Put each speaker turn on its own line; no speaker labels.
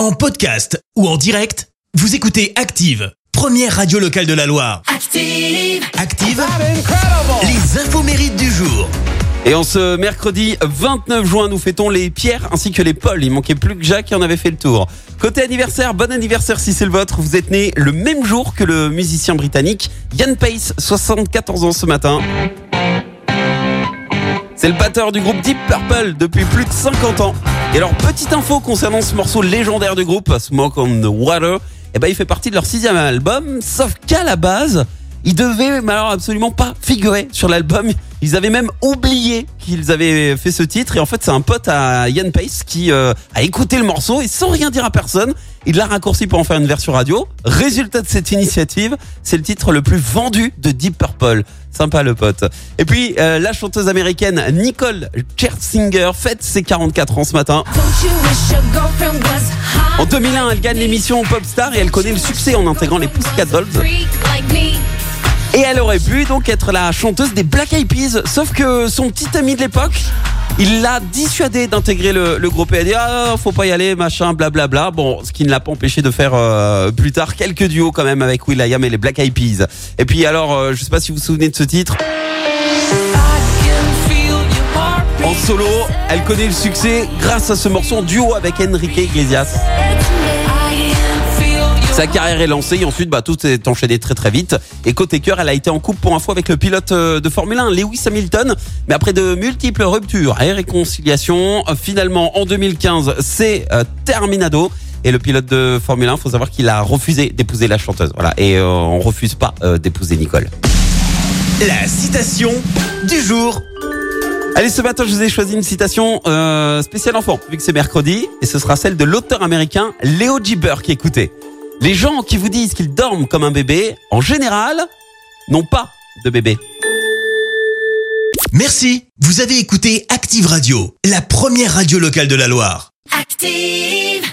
En podcast ou en direct, vous écoutez Active, première radio locale de la Loire.
Active.
Active, les infos mérites du jour.
Et en ce mercredi 29 juin, nous fêtons les Pierre ainsi que les Paul. Il manquait plus que Jacques qui en avait fait le tour. Côté anniversaire, bon anniversaire si c'est le vôtre. Vous êtes né le même jour que le musicien britannique Ian Pace, 74 ans ce matin. C'est le batteur du groupe Deep Purple depuis plus de 50 ans. Et alors, petite info concernant ce morceau légendaire du groupe, Smoke on the Water, eh ben, il fait partie de leur sixième album, sauf qu'à la base, il devait mais alors absolument pas figurer sur l'album. Ils avaient même oublié qu'ils avaient fait ce titre et en fait c'est un pote à Ian Pace qui euh, a écouté le morceau et sans rien dire à personne, il l'a raccourci pour en faire une version radio. Résultat de cette initiative, c'est le titre le plus vendu de Deep Purple. Sympa le pote. Et puis euh, la chanteuse américaine Nicole Scherzinger fête ses 44 ans ce matin. En
hot?
2001, elle gagne l'émission Popstar et elle connaît le succès en intégrant les Pussycat Dolls. Et elle aurait pu donc être la chanteuse des Black Eyed Peas. Sauf que son petit ami de l'époque, il l'a dissuadé d'intégrer le, groupe. Et elle a dit, ah, faut pas y aller, machin, blablabla. Bon, ce qui ne l'a pas empêché de faire euh, plus tard quelques duos quand même avec Will.i.am et les Black Eyed Peas. Et puis alors, euh, je sais pas si vous vous souvenez de ce titre. En solo, elle connaît le succès grâce à ce morceau en duo avec Enrique Iglesias. Sa carrière est lancée et ensuite bah, tout s'est enchaîné très très vite. Et côté cœur, elle a été en couple pour info avec le pilote euh, de Formule 1, Lewis Hamilton. Mais après de multiples ruptures et réconciliations, euh, finalement en 2015, c'est euh, terminado. Et le pilote de Formule 1, faut savoir qu'il a refusé d'épouser la chanteuse. Voilà. Et euh, on refuse pas euh, d'épouser Nicole.
La citation du jour.
Allez, ce matin, je vous ai choisi une citation euh, spéciale enfant, vu que c'est mercredi, et ce sera celle de l'auteur américain Léo G. Burke. Écoutez, les gens qui vous disent qu'ils dorment comme un bébé, en général, n'ont pas de bébé.
Merci, vous avez écouté Active Radio, la première radio locale de la Loire.
Active.